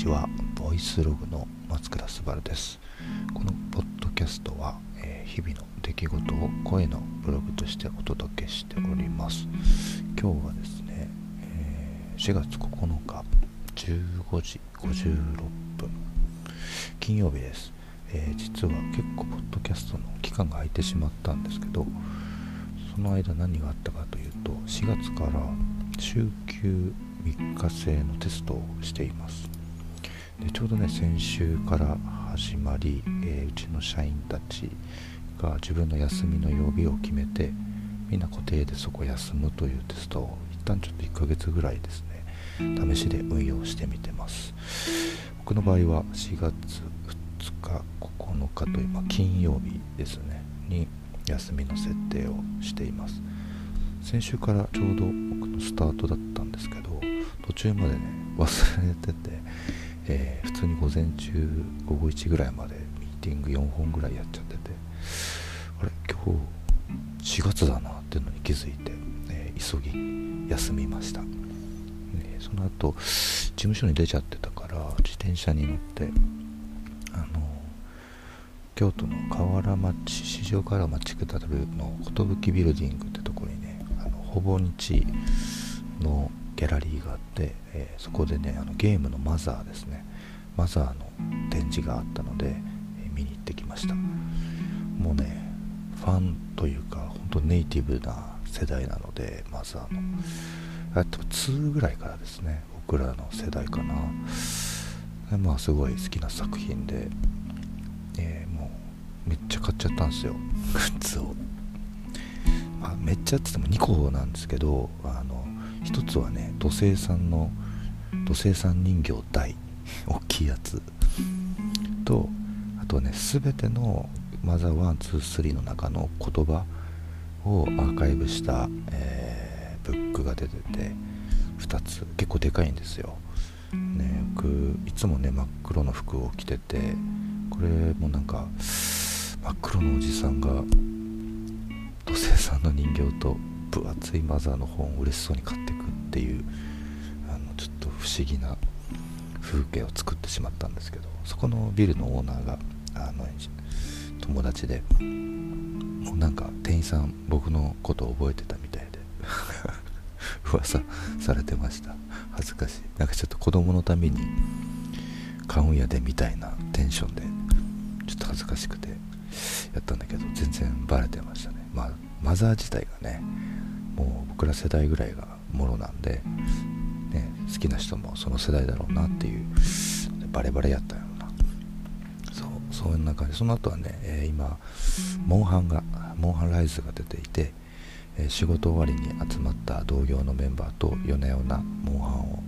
ちはボイスログの松倉すばるです。このポッドキャストは、えー、日々の出来事を声のブログとしてお届けしております。今日はですね、えー、4月9日15時56分金曜日です、えー、実は結構ポッドキャストの期間が空いてしまったんですけどその間何があったかというと4月から週休3日制のテストをしています。でちょうどね先週から始まり、えー、うちの社員たちが自分の休みの曜日を決めてみんな固定でそこ休むというテストを一旦ちょっと1ヶ月ぐらいですね試しで運用してみてます。僕の場合は4月2日9日という、ま、金曜日ですねに休みの設定をしています。先週からちょうど僕のスタートだったんですけど途中までね忘れてて、えー、普通に午前中午後1ぐらいまでミーティング4本ぐらいやっちゃっててあれ今日4月だなっていうのに気づいて、えー、急ぎ休みました、ね、その後事務所に出ちゃってたから自転車に乗ってあの京都の河原町四条河原町下るの寿ビルディングってとこにねあのほぼ日のギャラリーがあって、えー、そこでねあのゲームのマザーですね。マザーの展示があったので、えー、見に行ってきました。もうねファンというか本当ネイティブな世代なのでマザーの。あと2ぐらいからですね僕らの世代かな。まあすごい好きな作品で、えー、もうめっちゃ買っちゃったんですよグッズを、あ、めっちゃって言っても2個なんですけどあの一つはね土星さんの土星さん人形大 大きいやつ。とあとはね全てのマザー123の中の言葉をアーカイブした、えー、ブックが出てて2つ。結構でかいんですよ、ね、僕いつもね真っ黒の服を着ててこれもなんか真っ黒のおじさんが土星さんの人形と分厚いマザーの本を嬉しそうに買っていくっていうあのちょっと不思議な風景を作ってしまったんですけどそこのビルのオーナーがあの友達でもうなんか店員さん僕のことを覚えてたみたいで 噂されてました。恥ずかしい。なんかちょっと子供のために買うんやでみたいなテンションでちょっと恥ずかしくてやったんだけど全然バレてましたね。まあマザー自体がねもう僕ら世代ぐらいがものなんで、ね、好きな人もその世代だろうなっていうバレバレやったような。そうそんな感じ。その後はね、えー、今モンハンがモンハンライズが出ていて、えー、仕事終わりに集まった同業のメンバーと夜な夜なモンハンを、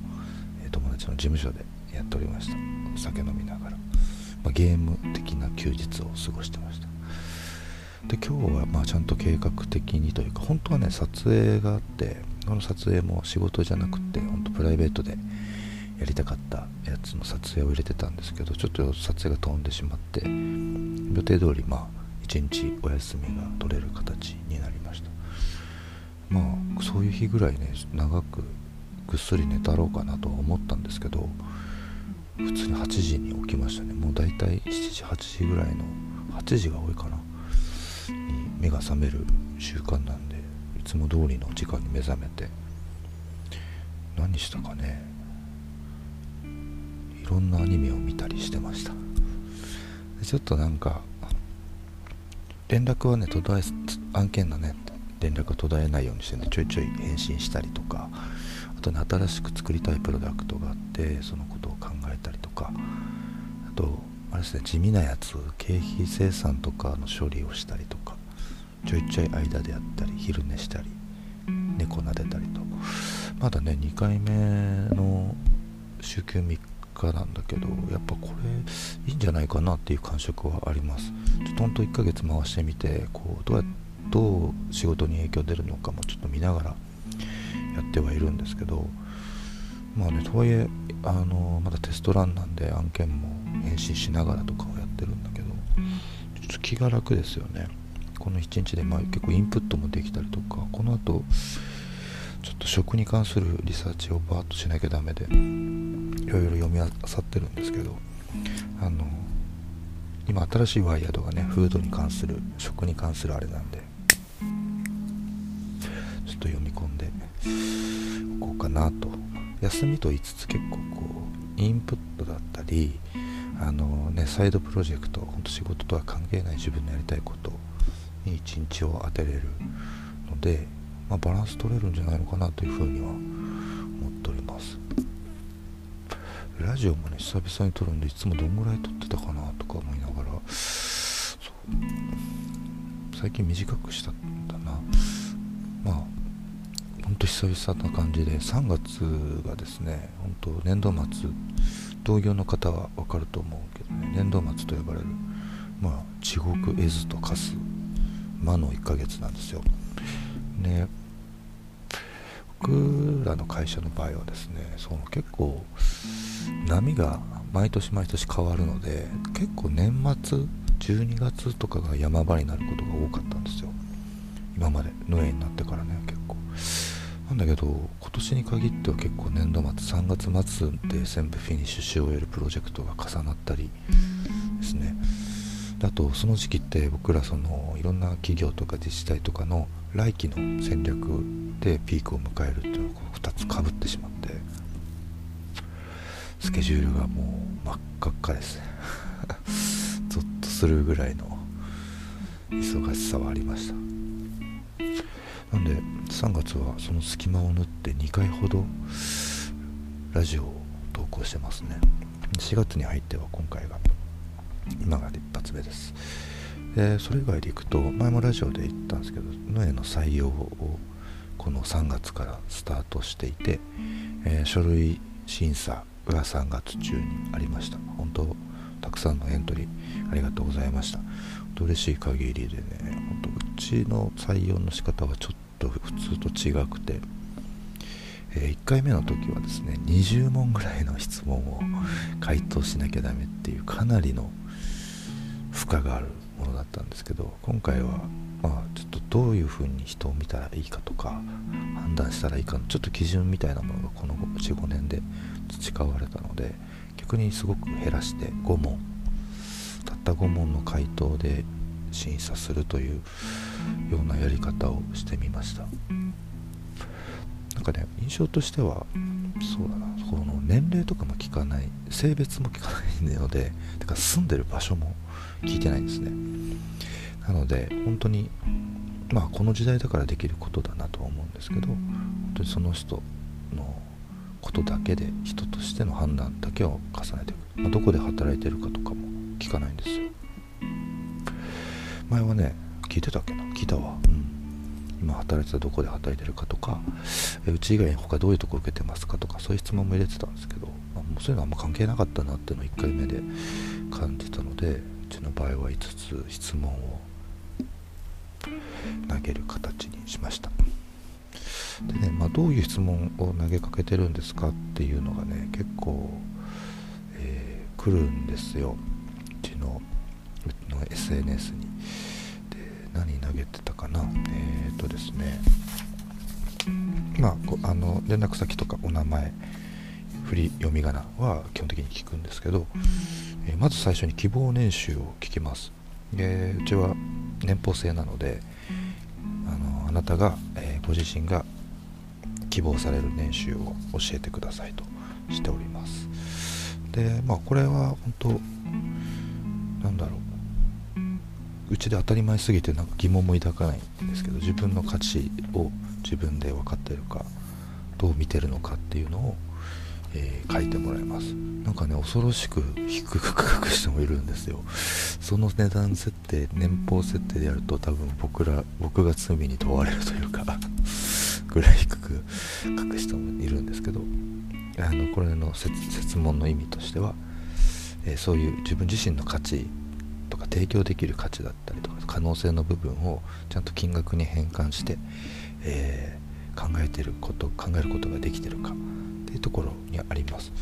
えー、友達の事務所でやっておりました。酒飲みながら、まあ、ゲーム的な休日を過ごしてました。で今日はまあちゃんと計画的にというか本当はね撮影があってこの撮影も仕事じゃなくて本当プライベートでやりたかったやつの撮影を入れてたんですけどちょっと撮影が飛んでしまって予定通りまあ一日お休みが取れる形になりました。まあそういう日ぐらいね長くぐっすり寝たろうかなとは思ったんですけど普通に8時に起きましたね。もう大体7時8時ぐらいの8時が多いかな。に目が覚める習慣なんでいつも通りの時間に目覚めて何したかねいろんなアニメを見たりしてました。ちょっとなんか連絡はね途絶え案件のね連絡が途絶えないようにしてねちょいちょい返信したりとかあとね新しく作りたいプロダクトがあってそのことを考えたりとかあとあれですね地味なやつ経費生産とかの処理をしたりとかちょいちょい間でやったり昼寝したり猫撫でたりと。まだね2回目の週休3日なんだけどやっぱこれいいんじゃないかなっていう感触はあります。ちょっとほんと1ヶ月回してみてこうどうやどう仕事に影響出るのかもちょっと見ながらやってはいるんですけどまあねとはいえあのまだテストランなんで案件も返信しながらとかをやってるんだけどちょっと気が楽ですよね。この1日でまあ結構インプットもできたりとかこの後ちょっと食に関するリサーチをバーッとしなきゃダメでいろいろ読み漁ってるんですけどあの今新しいワイヤードがねフードに関する食に関するあれなんでちょっと読み込んでおこうかなと。休みと言いつつ結構こうインプットだったりあのねサイドプロジェクト本当仕事とは関係ない自分のやりたいことに一日を当てれるので、まあ、バランス取れるんじゃないのかなというふうには思っております。ラジオもね久々に撮るんでいつもどんぐらい撮ってたかなとか思いながら最近短くしたんだな。まあほんと久々な感じで3月がですね本当年度末同業の方は分かると思うけどね年度末と呼ばれるまあ地獄絵図と化す魔の1ヶ月なんですよ。ね僕らの会社の場合はですねその結構波が毎年毎年変わるので結構年末12月とかが山場になることが多かったんですよ。今まで農園になってからね結構。なんだけど今年に限っては結構年度末3月末で全部フィニッシュし終えるプロジェクトが重なったりですね。あとその時期って僕らそのいろんな企業とか自治体とかの来期の戦略でピークを迎えるっていうのが2つかぶってしまってスケジュールがもう真っ赤っかですね。ゾッとするぐらいの忙しさはありました。なんで3月はその隙間を縫って2回ほどラジオを投稿してますね。4月に入っては今回が今が一発目です。でそれ以外でいくと前もラジオで言ったんですけどノエの採用をこの3月からスタートしていて、えー、書類審査が3月中にありました。本当たくさんのエントリーありがとうございました。本当嬉しい限りでね本当うちの採用の仕方はちょっと普通と違くて、えー、1回目の時はですね20問ぐらいの質問を回答しなきゃダメっていうかなりのがあるものだったんですけど今回はまあちょっとどういうふうに人を見たらいいかとか判断したらいいかのちょっと基準みたいなものがこの45年で培われたので逆にすごく減らして5問たった5問の回答で審査するというようなやり方をしてみました。なんかね印象としてはそうだなこの年齢とかも聞かない性別も聞かないのでだか住んでる場所も聞いてないんですね。なので本当にまあこの時代だからできることだなとは思うんですけど本当にその人のことだけで人としての判断だけを重ねていく、まあ、どこで働いてるかとかも聞かないんですよ。前はね聞いてたっけな？聞いたわ。うん。今働いてたどこで働いてるかとかうち以外に他どういうとこ受けてますかとかそういう質問も入れてたんですけど、まあ、もうそういうのはあんま関係なかったなっていうのを1回目で感じたのでうちの場合は5つ質問を投げる形にしました。でね、まあ、どういう質問を投げかけてるんですかっていうのがね結構、えー、来るんですよ。うちのの SNS に。で何投げてたかな。えっ、ー、とですね。まああの連絡先とかお名前振り読み仮名は基本的に聞くんですけど、えー、まず最初に希望年収を聞きます。でうちは年俸制なのであのあなたが、えー、ご自身が希望される年収を教えてくださいとしております。でまあこれは本当なんだろう。うちで当たり前すぎてなんか疑問も抱かないんですけど自分の価値を自分で分かってるかどう見てるのかっていうのを、えー、書いてもらいます。なんかね恐ろしく低く書く人もいるんですよ。その値段設定年俸設定でやると多分僕ら僕が罪に問われるというかぐらい低く書く人もいるんですけどあのこれの説問の意味としては、えー、そういう自分自身の価値とか提供できる価値だったりとか可能性の部分をちゃんと金額に変換して、えー、考えてること考えることができてるか。ていうところにあります。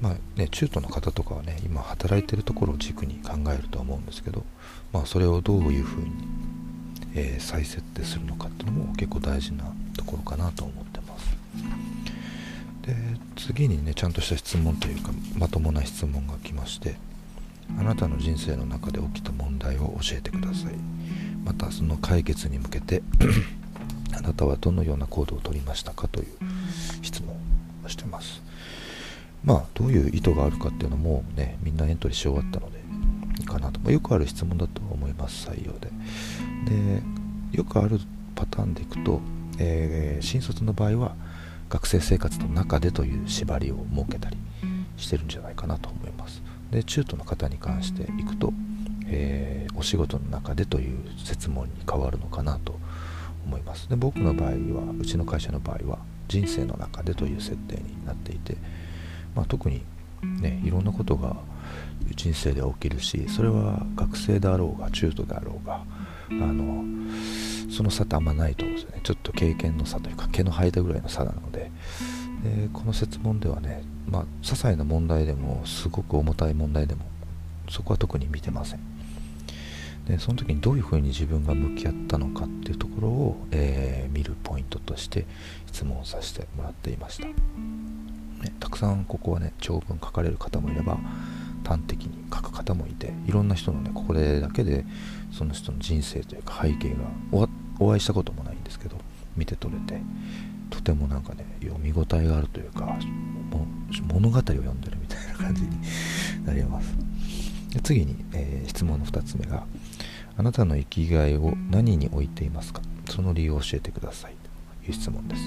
まあね、中途の方とかはね今働いてるところを軸に考えるとは思うんですけど、まあ、それをどういうふうにえー、再設定するのかっていうのも結構大事なところかなと思ってますで次にねちゃんとした質問というかまともな質問が来ましてあなたの人生の中で起きた問題を教えてくださいまたその解決に向けてあなたはどのような行動をとりましたかという質問してます。まあどういう意図があるかっていうのもねみんなエントリーし終わったのでいいかなと、まあ、よくある質問だと思います採用で。でよくあるパターンでいくと、えー、新卒の場合は学生生活の中でという縛りを設けたりしてるんじゃないかなと思います。で中途の方に関していくと、えー、お仕事の中でという設問に変わるのかなと思います。で僕の場合はうちの会社の場合は人生の中でという設定になっていて、まあ、特にねいろんなことが人生で起きるしそれは学生であろうが中途であろうがあのその差ってあんまないと思うんですよね。ちょっと経験の差というか毛の生えたぐらいの差なので。でこの設問ではねまあ些細な問題でもすごく重たい問題でもそこは特に見てません。でその時にどういうふうに自分が向き合ったのかっていうところを、えー、見るポイントとして質問させてもらっていました、ね、たくさんここはね長文書かれる方もいれば端的に書く方もいていろんな人のねこれだけでその人の人生というか背景がお会いしたこともないんですけど見て取れてとてもなんかね読み応えがあるというか物語を読んでるみたいな感じになります。で次に、えー、質問の2つ目があなたの生きがいを何に置いていますか？その理由を教えてください。という質問です、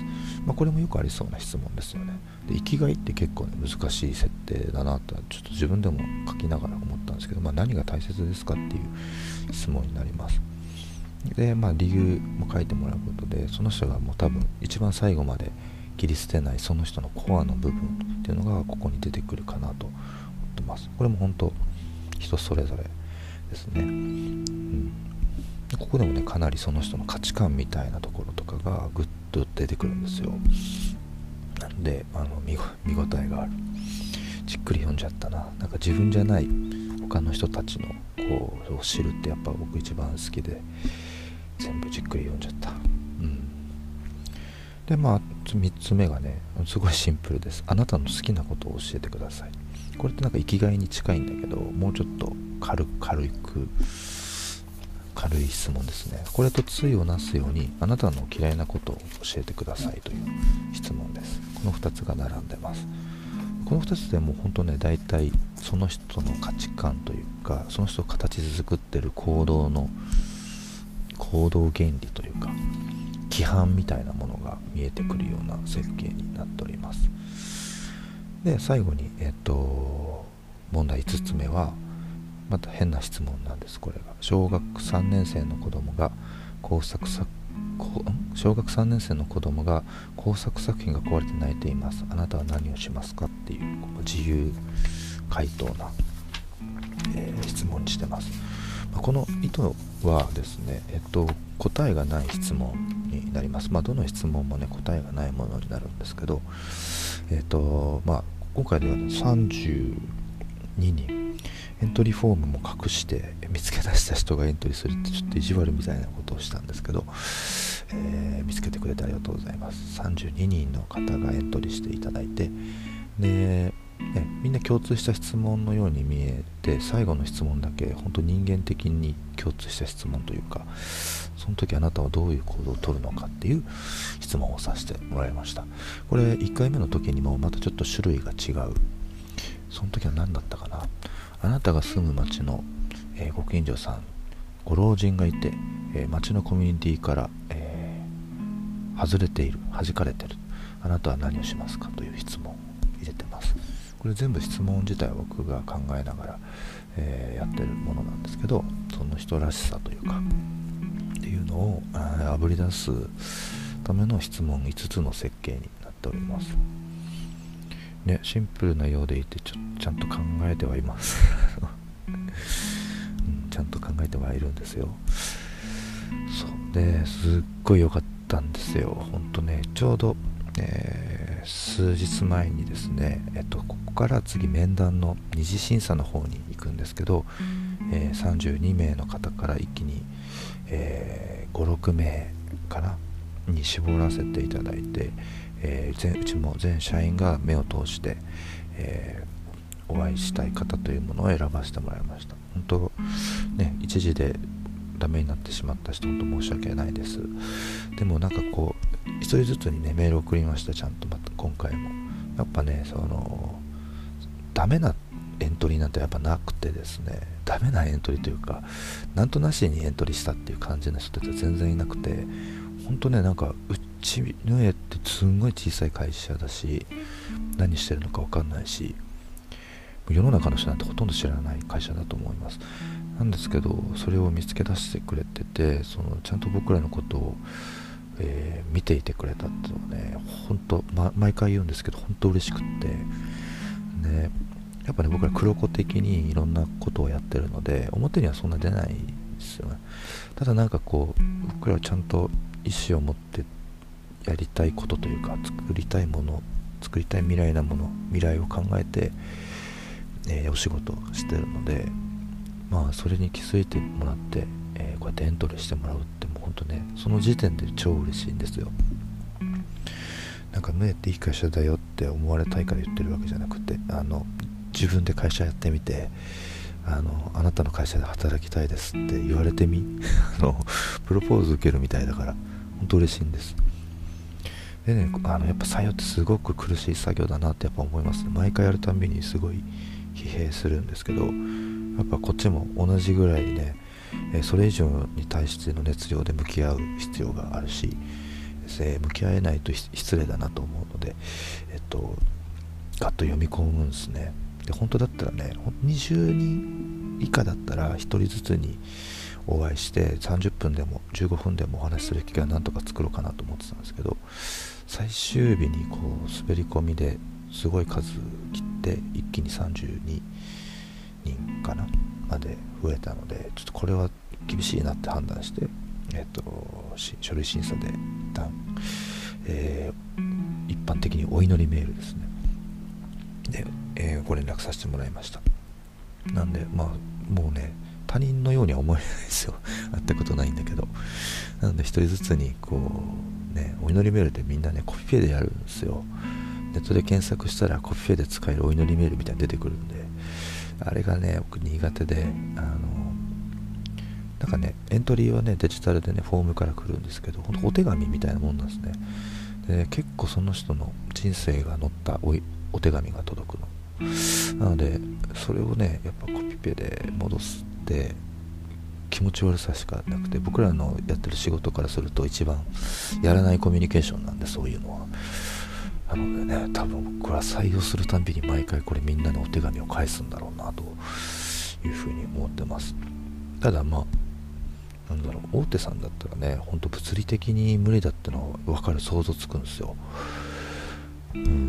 まあ、これもよくありそうな質問ですよね。で生きがいって結構ね難しい設定だなとちょっと自分でも書きながら思ったんですけど、まあ、何が大切ですかっていう質問になります。でまあ理由も書いてもらうことでその人がもう多分一番最後まで切り捨てないその人のコアの部分っていうのがここに出てくるかなと思ってます。これも本当人それぞれですね、うん、ここでもねかなりその人の価値観みたいなところとかがぐっと出てくるんですよ。なんであの見見応えがある。じっくり読んじゃったな。なんか自分じゃない他の人たちのこうを知るってやっぱ僕一番好きで全部じっくり読んじゃった。うん。でまあ3つ目がねすごいシンプルです。あなたの好きなことを教えてください。これってなんか生きがいに近いんだけどもうちょっと軽く軽く軽い質問ですね。これと対をなすようにあなたの嫌いなことを教えてくださいという質問です。この2つが並んでます。この2つでもう本当ね大体その人の価値観というかその人を形作ってる行動の行動原理というか規範みたいなものが見えてくるような設計になっております。で最後にえっと問題5つ目はまた変な質問なんですこれが。小学3年生の子供が工作作小学3年生の子供が工作作品が壊れて泣いています。あなたは何をしますかっていう自由回答な、えー、質問にしてます。この意図はですね、えっと、答えがない質問になります。まあ、どの質問もね、答えがないものになるんですけど、えっと、まあ、今回では、ね、32人、エントリーフォームも隠して見つけ出した人がエントリーするってちょっと意地悪みたいなことをしたんですけど、えー、見つけてくれてありがとうございます。32人の方がエントリーしていただいて、で、ね、みんな共通した質問のように見えて最後の質問だけ本当人間的に共通した質問というかその時あなたはどういう行動をとるのかっていう質問をさせてもらいました。これ1回目の時にもまたちょっと種類が違う。その時は何だったかな？あなたが住む町の、えー、ご近所さんご老人がいて、えー、町のコミュニティから、えー、外れている弾かれてる。あなたは何をしますかという質問を入れてます。これ全部質問自体は僕が考えながら、えー、やってるものなんですけどその人らしさというかっていうのをあぶり出すための質問5つの設計になっております。ねシンプルなようでいてちょちゃんと考えてはいます。うん、ちゃんと考えてはいるんですよ。そうですっごい良かったんですよ。ほんとねちょうど、えー、数日前にですね、えっと、ここから次面談の二次審査の方に行くんですけど、えー、32名の方から一気に、えー、56名かなに絞らせていただいて、えー、うちも全社員が目を通して、えー、お会いしたい方というものを選ばせてもらいました。本当ね一時でダメになってしまった人本当申し訳ないです。でもなんかこう一人ずつにねメール送りましたちゃんとまた今回も。やっぱねそのダメなエントリーなんてやっぱなくてですね。ダメなエントリーというかなんとなしにエントリーしたっていう感じの人たちは全然いなくて本当ねなんかうちの家ってすんごい小さい会社だし何してるのか分かんないし世の中の人なんてほとんど知らない会社だと思います。なんですけどそれを見つけ出してくれててそのちゃんと僕らのことを、えー、見ていてくれたっていうのはね本当、ま、毎回言うんですけど本当嬉しくって。ね。やっぱね僕ら黒子的にいろんなことをやってるので表にはそんな出ないですよね。ただなんかこう僕らはちゃんと意思を持ってやりたいことというか作りたいもの作りたい未来なもの未来を考えて、えー、お仕事してるのでまあそれに気づいてもらって、えー、こうやってエントリーしてもらうってもうほんとねその時点で超嬉しいんですよ。なんか縫えっていい会社だよって思われたいから言ってるわけじゃなくてあの自分で会社やってみてあのあなたの会社で働きたいですって言われてみ あのプロポーズ受けるみたいだから本当嬉しいんです。でねあのやっぱ採用ってすごく苦しい作業だなってやっぱ思います。ね毎回やるたびにすごい疲弊するんですけどやっぱこっちも同じぐらいねそれ以上に対しての熱量で向き合う必要があるし、向き合えないと失礼だなと思うのでえっとガッと読み込むんですね。で本当だったらね20人以下だったら1人ずつにお会いして30分でも15分でもお話しする機会をなんとか作ろうかなと思ってたんですけど最終日にこう滑り込みですごい数切って一気に32人かなまで増えたのでちょっとこれは厳しいなって判断してえっと書類審査で一旦、えー、一般的にお祈りメールですね。でえー、ご連絡させてもらいました。なんでまあもうね他人のようには思えないですよ。会ったことないんだけど。なので1人ずつにこうねお祈りメールでみんなねコピペでやるんですよ。ネットで検索したらコピペで使えるお祈りメールみたいに出てくるんで。あれがね僕苦手であのなんかねエントリーはねデジタルでねフォームから来るんですけど本当お手紙みたいなもんなんですね。で結構その人の人生が載ったおお手紙が届くのなのでそれをねやっぱコピペで戻すって気持ち悪さしかなくて僕らのやってる仕事からすると一番やらないコミュニケーションなんでそういうのは。なのでね多分僕は採用するたんびに毎回これみんなのお手紙を返すんだろうなというふうに思ってます。ただまあなんだろう大手さんだったらねほんと物理的に無理だってのは分かる想像つくんですよ、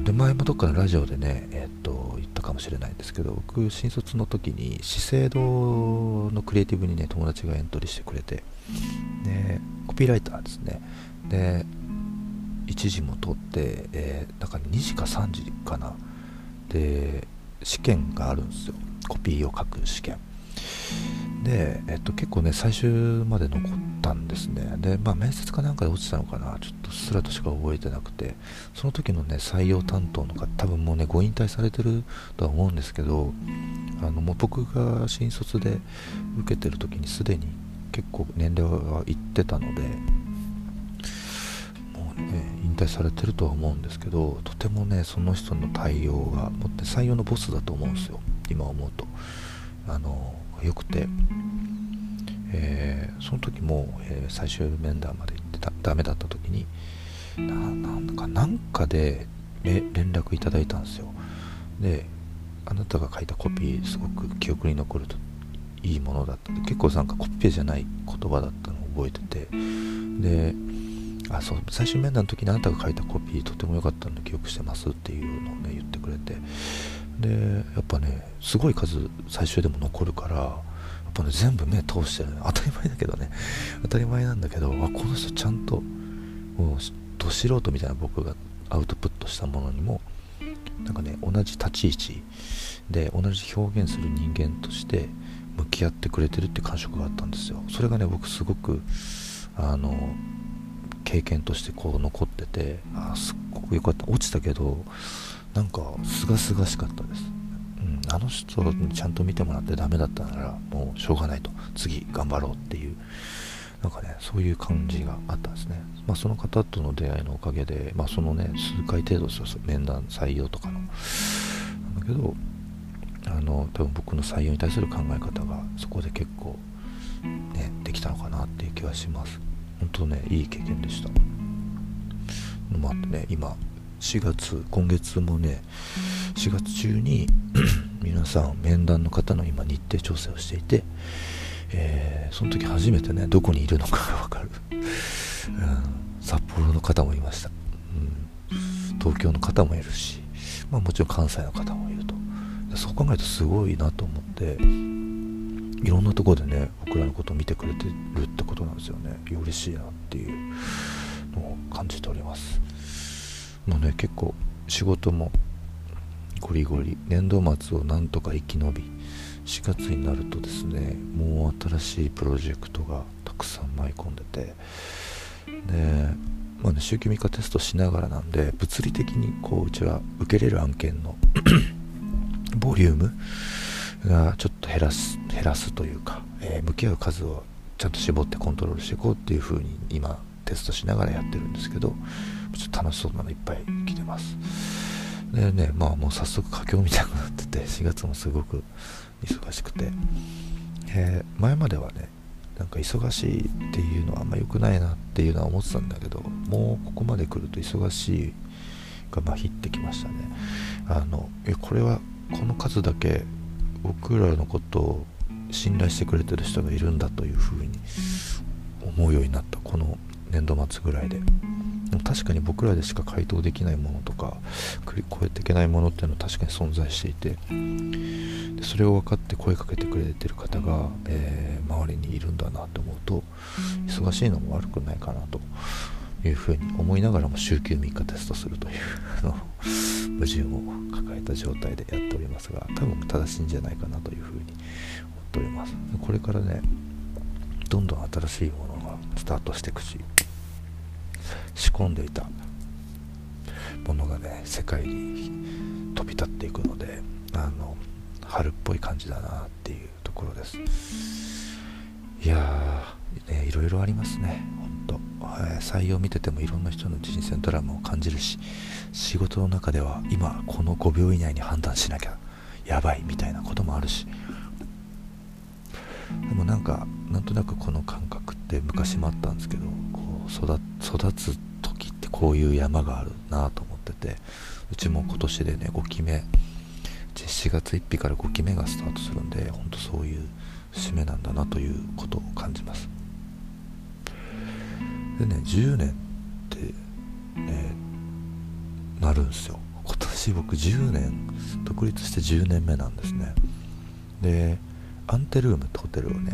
で前もどっかのラジオでね、えっと言ったかもしれないんですけど僕新卒の時に資生堂のクリエイティブにね友達がエントリーしてくれてでコピーライターですね。で1時も取って、えー、なんか2時か3時かな。で試験があるんですよ。コピーを書く試験。で、えっと、結構ね最終まで残ったんですね。でまあ面接かなんかで落ちたのかな。ちょっとすらとしか覚えてなくて。その時のね採用担当の方多分もうねご引退されてるとは思うんですけどあのもう僕が新卒で受けてる時にすでに結構年齢はいってたのでもうね引退されてるとは思うんですけどとてもねその人の対応がもって採用のボスだと思うんですよ。今思うと。あの良くて、えー、その時も、えー、最終面談まで行ってたダメだった時にななんかなんかで連絡いただいたんですよ。であなたが書いたコピーすごく記憶に残るといいものだった。結構なんかコピペじゃない言葉だったのを覚えてて。であそう最終面談の時にあなたが書いたコピーとても良かったので記憶してますっていうのをね言ってくれて。でやっぱねすごい数最終でも残るからやっぱね全部目通してる、ね、当たり前だけどね。当たり前なんだけどあこの人ちゃんともうど素人みたいな僕がアウトプットしたものにもなんかね同じ立ち位置で同じ表現する人間として向き合ってくれてるって感触があったんですよ。それがね僕すごくあの経験としてこう残っててあすっごく良かった。落ちたけどなんかすがすがしかったです、うん、あの人にちゃんと見てもらってダメだったならもうしょうがないと。次頑張ろうっていうなんかねそういう感じがあったんですね、まあ、その方との出会いのおかげで、まあ、そのね数回程度ですよ面談採用とかの。なんだけどあの多分僕の採用に対する考え方がそこで結構ねできたのかなっていう気はします。本当ねいい経験でした。のもあってね今4月今月もね4月中に 皆さん面談の方の今日程調整をしていて、えー、その時初めてねどこにいるのかが分かる、うん、札幌の方もいました、うん、東京の方もいるし、まあ、もちろん関西の方もいると。そう考えるとすごいなと思っていろんなところでね僕らのことを見てくれてるってことなんですよね。嬉しいなっていうのを感じておりますもうね結構仕事もゴリゴリ年度末をなんとか生き延び4月になるとですねもう新しいプロジェクトがたくさん舞い込んでてでまあね週休3日テストしながらなんで物理的にこううちは受けれる案件の ボリュームがちょっと減らす減らすというか、えー、向き合う数をちゃんと絞ってコントロールしていこうっていう風に今テストしながらやってるんですけどちょっと楽しそうなのいっぱい来てます。でねまあもう早速佳境みたいになってて4月もすごく忙しくて、えー、前まではねなんか忙しいっていうのはあんま良くないなっていうのは思ってたんだけどもうここまで来ると忙しいがまひってきましたね。あのえこれはこの数だけ僕らのことを信頼してくれてる人がいるんだというふうに思うようになったこの年度末ぐらいで。確かに僕らでしか回答できないものとか越えていけないものっていうのは確かに存在していてでそれを分かって声かけてくれてる方が、えー、周りにいるんだなと思うと忙しいのも悪くないかなというふうに思いながらも週休3日テストするという矛盾を抱えた状態でやっておりますが多分正しいんじゃないかなというふうに思っております。これからねどんどん新しいものがスタートしていくし仕込んでいた。ものがね世界に飛び立っていくのであの春っぽい感じだなっていうところです。いやーねいろいろありますね。本当、はい、採用見ててもいろんな人の人生ドラマを感じるし仕事の中では今この5秒以内に判断しなきゃやばいみたいなこともあるし。でもなんかなんとなくこの感覚って昔もあったんですけど育つ時ってこういう山があるなと思っててうちも今年でね5期目4月1日から5期目がスタートするんで本当そういう節目なんだなということを感じます。でね10年ってねなるんですよ。今年僕10年独立して10年目なんですね。でアンテルームってホテルをね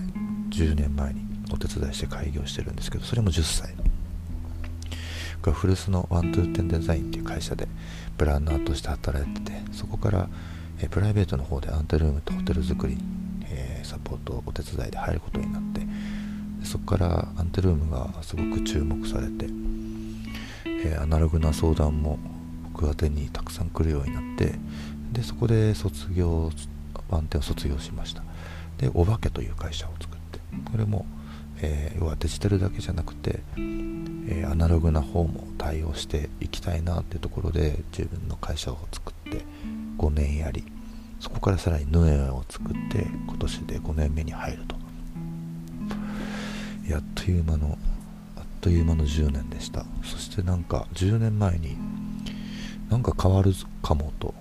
10年前にお手伝いして開業してるんですけどそれも10歳。が古巣のワントゥーテンデザインっていう会社でプランナーとして働いててそこからえプライベートの方でアンテルームとホテル作りに、えー、サポートお手伝いで入ることになってそこからアンテルームがすごく注目されて、えー、アナログな相談も僕宛にたくさん来るようになってでそこで卒業ワンテンを卒業しました。でお化けという会社を作ってこれも、えー、要はデジタルだけじゃなくて、えー、アナログな方も対応していきたいなってところで自分の会社を作って5年やりそこからさらにヌエを作って今年で5年目に入ると。やっという間のあっという間の10年でした。そしてなんか10年前になんか変わるかもと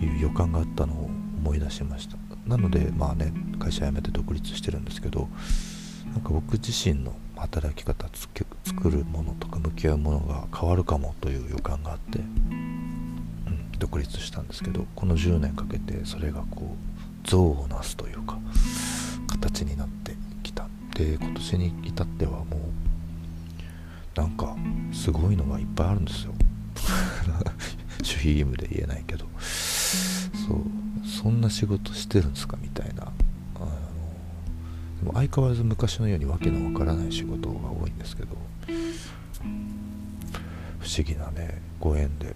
いう予感があったのを思い出しました。なのでまあね会社辞めて独立してるんですけどなんか僕自身の働き方作るものとか向き合うものが変わるかもという予感があって、うん、独立したんですけどこの10年かけてそれがこう像をなすというか形になってきた。で今年に至ってはもうなんかすごいのがいっぱいあるんですよ。守秘義務で言えないけど。そうそんな仕事してるんですかみたいな。相変わらず昔のように訳のわからない仕事が多いんですけど不思議なねご縁で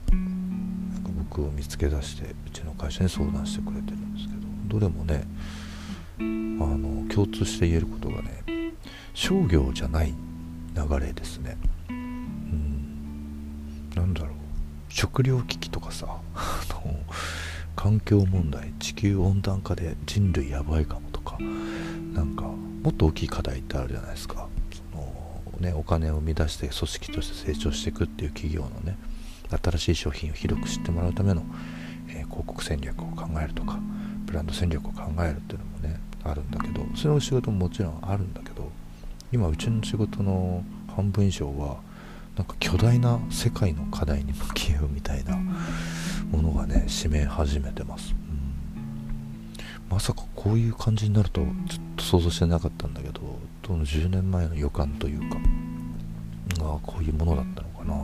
僕を見つけ出してうちの会社に相談してくれてるんですけどどれもねあの共通して言えることがね商業じゃない流れですね。うん。なんだろう。食糧危機とかさ環境問題地球温暖化で人類やばいかもとかなんかもっと大きい課題ってあるじゃないですか。その、ね、お金を生み出して組織として成長していくっていう企業のね新しい商品を広く知ってもらうための、えー、広告戦略を考えるとかブランド戦略を考えるっていうのもねあるんだけどその仕事ももちろんあるんだけど今うちの仕事の半分以上はなんか巨大な世界の課題に向き合うみたいなものがね占め始めてます、まさかこういう感じになるとちょっと想像してなかったんだけどどの10年前の予感というかあこういうものだったのかな。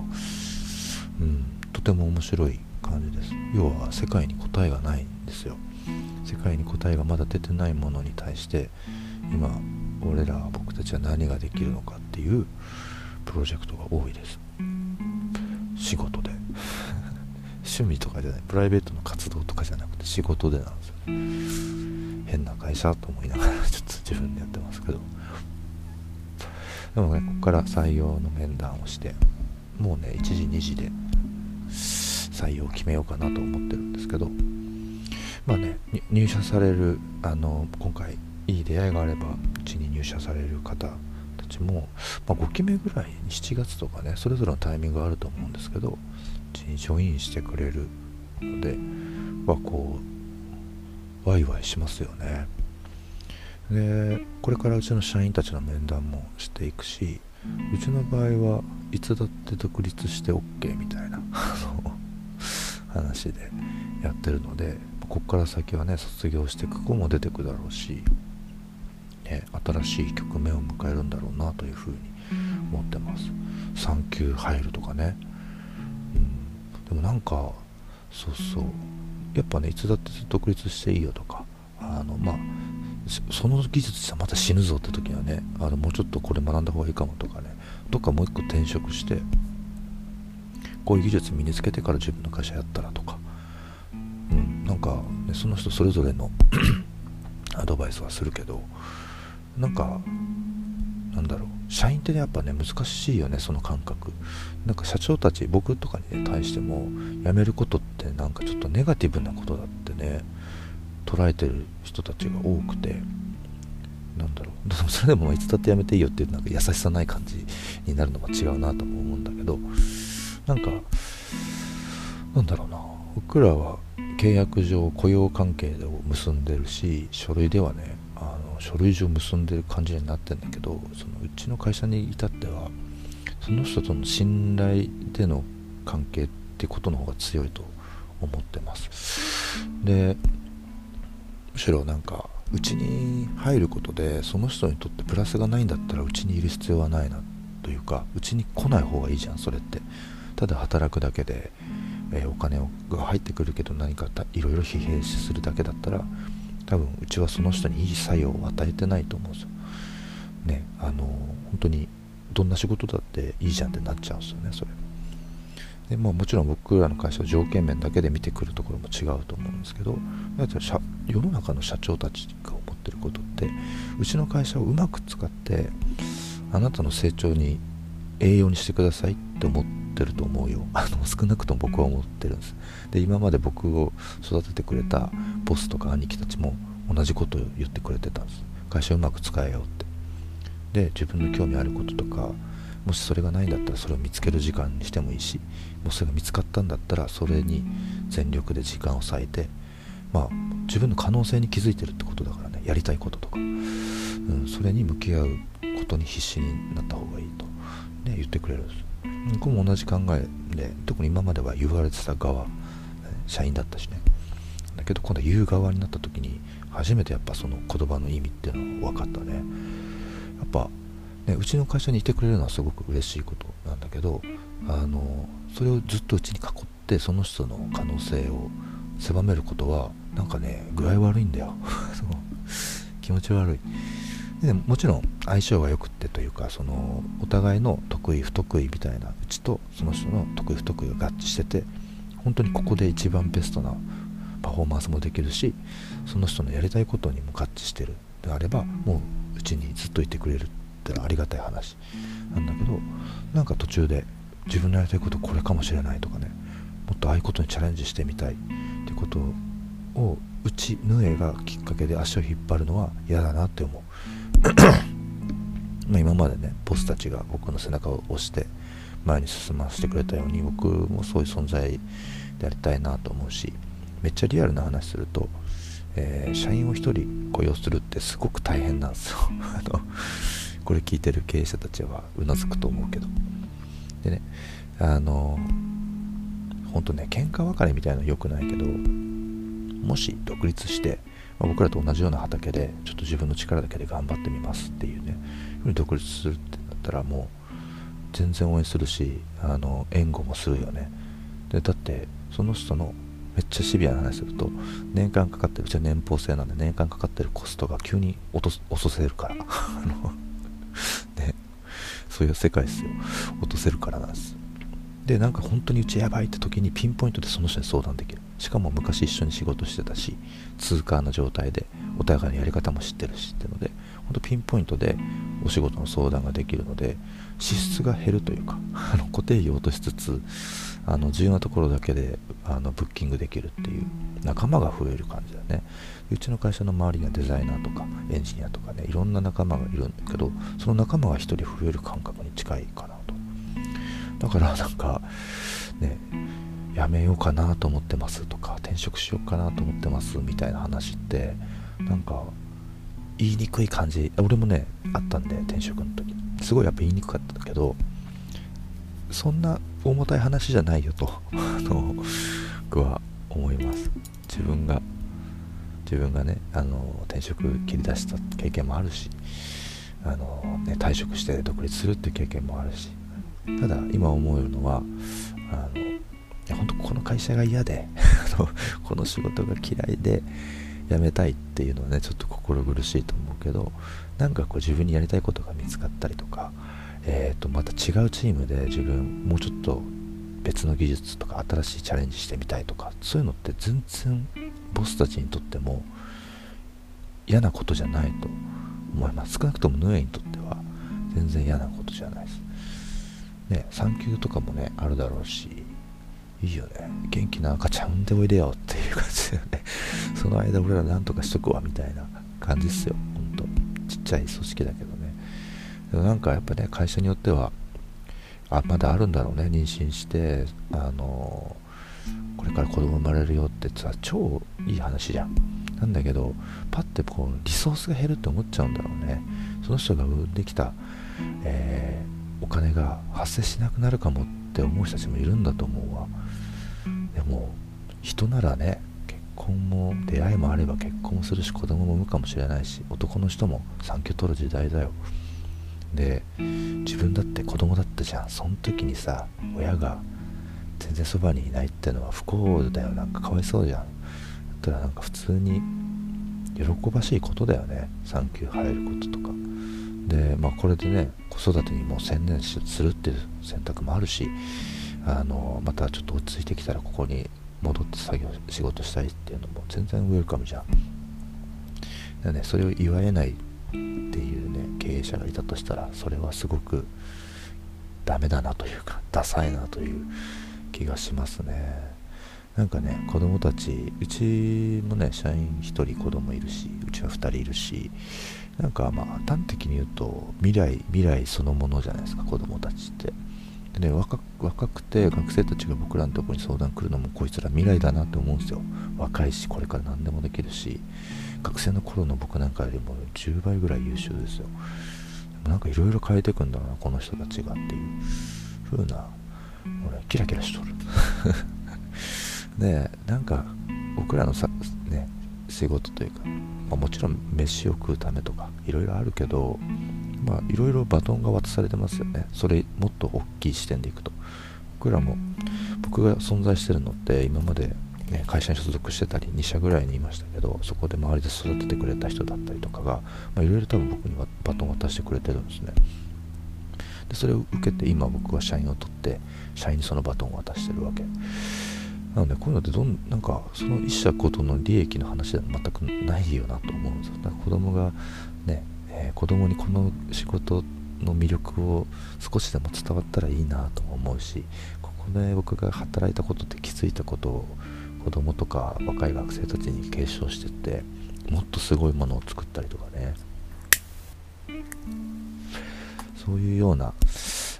うんとても面白い感じです。要は世界に答えがないんですよ。世界に答えがまだ出てないものに対して今俺ら僕たちは何ができるのかっていうプロジェクトが多いです。仕事で。趣味とかじゃない。プライベートの活動とかじゃなくて仕事でなんですよね。変な会社と思いながらちょっと自分でやってますけど。でもねここから採用の面談をしてもうね1時2時で採用を決めようかなと思ってるんですけど。まあね入社されるあの今回いい出会いがあればうちに入社される方たちも、まあ、5期目ぐらい7月とかねそれぞれのタイミングがあると思うんですけどうちにジョインしてくれるのではこうワイワイしますよね。でこれからうちの社員たちの面談もしていくしうちの場合はいつだって独立して OK みたいな 話でやってるのでここから先はね卒業していく子も出てくだろうしね、新しい局面を迎えるんだろうなというふうに思ってます。産休入るとかね、うん、でもなんかそうそうやっぱねいつだって独立していいよとかあのまあその技術さまた死ぬぞって時はねあのもうちょっとこれ学んだ方がいいかもとかねどっかもう一個転職してこういう技術身につけてから自分の会社やったらとか、うん、なんか、ね、その人それぞれの アドバイスはするけどなんかなんだろう社員ってねやっぱね難しいよねその感覚。なんか社長たち僕とかに、ね、対しても辞めることってなんかちょっとネガティブなことだってね捉えてる人たちが多くてなんだろう。それでもいつだって辞めていいよっていうなんか優しさない感じになるのも違うなとも思うんだけどなんかなんだろうな。僕らは契約上雇用関係を結んでるし書類ではね書類上結んでる感じになってるんだけどそのうちの会社に至ってはその人との信頼での関係ってことの方が強いと思ってます。でむしろなんかうちに入ることでその人にとってプラスがないんだったらうちにいる必要はないなというかうちに来ない方がいいじゃんそれって。ただ働くだけで、えー、お金が入ってくるけど何かいろいろ疲弊するだけだったら多分うちはその人にいい作用を与えてないと思うんですよ。ねあの本当にどんな仕事だっていいじゃんってなっちゃうんですよねそれ。でまあ、もちろん僕らの会社は条件面だけで見てくるところも違うと思うんですけど世の中の社長たちが思ってることってうちの会社をうまく使ってあなたの成長に栄養にしてくださいって思っててると思うよ。あの少なくとも僕は思ってるんです。で今まで僕を育ててくれたボスとか兄貴たちも同じことを言ってくれてたんです。会社うまく使えようって。で自分の興味あることとかもしそれがないんだったらそれを見つける時間にしてもいいしもしそれが見つかったんだったらそれに全力で時間を割いてまあ自分の可能性に気づいてるってことだからね。やりたいこととか、うん、それに向き合うことに必死になった方がいいと、ね、言ってくれるんです。僕も同じ考えで特に今までは言われてた側社員だったしね。だけど今度は言う側になった時に初めてやっぱその言葉の意味っていうのが分かったね。やっぱねうちの会社にいてくれるのはすごく嬉しいことなんだけどあのそれをずっとうちに囲ってその人の可能性を狭めることはなんかね具合悪いんだよ。気持ち悪い。でもちろん相性がよくってというかそのお互いの得意不得意みたいなうちとその人の得意不得意が合致してて本当にここで一番ベストなパフォーマンスもできるしその人のやりたいことにも合致してる。であればもううちにずっといてくれるってのはありがたい話。なんだけどなんか途中で自分のやりたいことこれかもしれないとかねもっとああいうことにチャレンジしてみたいってことをうちヌエがきっかけで足を引っ張るのは嫌だなって思う。ま今までねボスたちが僕の背中を押して前に進ませてくれたように僕もそういう存在でありたいなと思うしめっちゃリアルな話すると、えー、社員を1人雇用するってすごく大変なんですよ。あのこれ聞いてる経営者たちはうなずくと思うけど。でねあの本当ね喧嘩別れみたいなの良くないけどもし独立してまあ、僕らと同じような畑でちょっと自分の力だけで頑張ってみますっていうねふうに独立するってなったらもう全然応援するしあの援護もするよね。でだってその人のめっちゃシビアな話すると年間かかってるうちは年俸制なんで年間かかってるコストが急に落と落とせるから。あのねそういう世界ですよ。落とせるからなんです。でなんか本当にうちやばいって時にピンポイントでその人に相談できるしかも昔一緒に仕事してたし通過の状態でお互いのやり方も知ってるしっていうので本当ピンポイントでお仕事の相談ができるので支出が減るというか あの固定費を落としつつあの重要なところだけであのブッキングできるっていう仲間が増える感じだね。うちの会社の周りにはデザイナーとかエンジニアとかねいろんな仲間がいるんだけどその仲間が1人増える感覚に近いかなと。だからなんかねやめようかなと思ってますとか転職しようかなと思ってますみたいな話ってなんか言いにくい感じ俺もねあったんで転職の時。すごいやっぱ言いにくかったけどそんな重たい話じゃないよと 僕は思います。自分が自分がねあの転職切り出した経験もあるしあの、ね、退職して独立するっていう経験もあるしただ今思うのはあのや本当この会社が嫌で この仕事が嫌いで辞めたいっていうのはねちょっと心苦しいと思うけどなんかこう自分にやりたいことが見つかったりとか、えー、とまた違うチームで自分もうちょっと別の技術とか新しいチャレンジしてみたいとかそういうのって全然ボスたちにとっても嫌なことじゃないと思います。少なくともヌエにとっては全然嫌なことじゃないです。ね産休とかもねあるだろうしいいよね。元気な赤ちゃん産んでおいでよっていう感じだよね。その間俺らなんとかしとくわみたいな感じっすよ。ほんとちっちゃい組織だけどね。でもなんかやっぱね会社によってはあまだあるんだろうね。妊娠してあのこれから子供生まれるよってさ超いい話じゃん。なんだけどパッてこうリソースが減るって思っちゃうんだろうね。その人が産んできた、えー、お金が発生しなくなるかもってって思う人たちもいるんだと思うわ。でも人ならね結婚も出会いもあれば結婚もするし子供も産むかもしれないし男の人も産休取る時代だよ。で自分だって子供だったじゃん。その時にさ親が全然そばにいないってのは不幸だよ。なんかかわいそうじゃん。だったらなんか普通に喜ばしいことだよね。産休入ることとか。でまあこれでね子育てにも専念するっていう選択もあるしあのまたちょっと落ち着いてきたらここに戻って作業仕事したいっていうのも全然ウェルカムじゃん。だねそれを祝えないっていうね経営者がいたとしたらそれはすごくダメだなというかダサいなという気がしますね。なんかね子供たちうちもね社員1人子供いるしうちは2人いるしなんかまあ端的に言うと未来未来そのものじゃないですか子供たちって。でね若若くて学生たちが僕らのところに相談来るのもこいつら未来だなって思うんですよ。若いしこれから何でもできるし。学生の頃の僕なんかよりも10倍ぐらい優秀ですよ。でもなんかいろいろ変えていくんだなこの人たちがっていう。風な俺キラキラしとる。でなんか僕らのさね仕事というか、まあ、もちろん飯を食うためとかいろいろあるけどまあいろいろバトンが渡されてますよね。それもっと大きい視点でいくと。僕らも僕が存在してるのって今までね、会社に所属してたり2社ぐらいにいましたけどそこで周りで育ててくれた人だったりとかがいろいろ多分僕にはバトンを渡してくれてるんですね。でそれを受けて今僕は社員を取って社員にそのバトンを渡してるわけ。なのでこういうのってどんなんかその一社ごとの利益の話では全くないよなと思うんですよ。子供がね、えー、子供にこの仕事の魅力を少しでも伝わったらいいなと思うしここで僕が働いたことで気づいたことを子供とか若い学生たちに継承してってもっとすごいものを作ったりとかね。そういうような、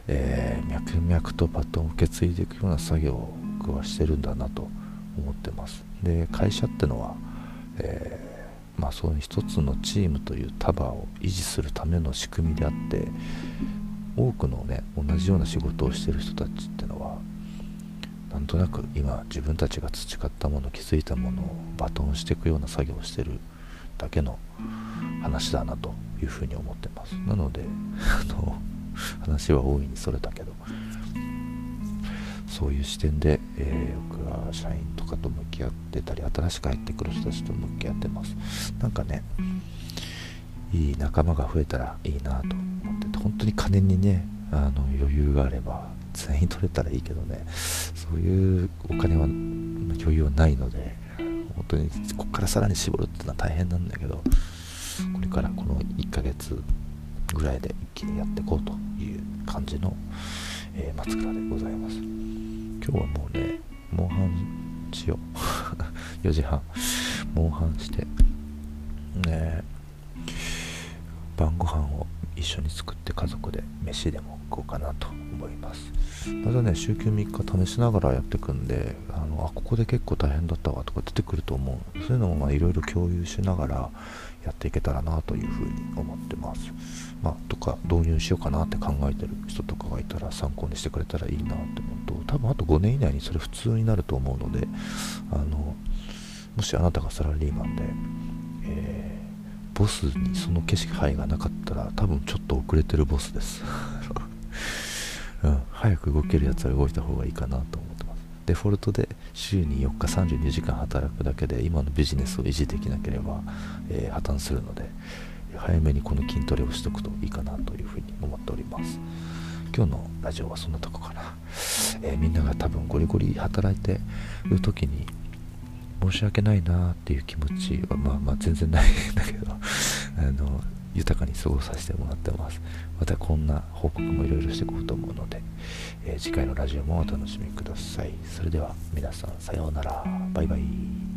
えー、脈々とバトンを受け継いでいくような作業僕はしてるんだなと思ってます。で会社ってのは、えー、まあそういう一つのチームという束を維持するための仕組みであって多くのね同じような仕事をしてる人たちってのはなんとなく今自分たちが培ったもの気づいたものをバトンしていくような作業をしてるだけの話だなというふうに思ってます。なのであの話は大いにそれたけどそういう視点で、えー、僕は社員とかと向き合ってたり新しく入ってくる人たちと向き合ってます。なんかねいい仲間が増えたらいいなと思ってて本当に金にねあの余裕があれば全員取れたらいいけどねそういうお金は余裕はないので本当にここからさらに絞るっていうのは大変なんだけどこれからこの1ヶ月ぐらいで一気にやっていこうという感じの、えー、松倉でございます。今日はもうねモンハンしよう。4時半。モンハンして。ね晩ご飯を。一緒に作って家族で飯でも食おうかなと思います。またね週休3日試しながらやっていくんであのあここで結構大変だったわとか出てくると思う。そういうのもいろいろ共有しながらやっていけたらなというふうに思ってます。まあ、とか導入しようかなって考えてる人とかがいたら参考にしてくれたらいいなって思うと多分あと5年以内にそれ普通になると思うのであのもしあなたがサラリーマンで、えー、ボスにその景色配がなかったら多分ちょっと遅れてるボスです。うん、早く動けるやつは動いた方がいいかなと思ってます。デフォルトで週に4日32時間働くだけで今のビジネスを維持できなければ、えー、破綻するので早めにこの筋トレをしておくといいかなというふうに思っております。今日のラジオはそんなとこかな、えー、みんなが多分ゴリゴリ働いてる時に申し訳ないなっていう気持ちはまあまあ全然ないんだけど あの豊かに過ごさせてもらってます。またこんな報告もいろいろしていこうと思うので、えー、次回のラジオもお楽しみください。それでは皆さんさようなら。バイバイ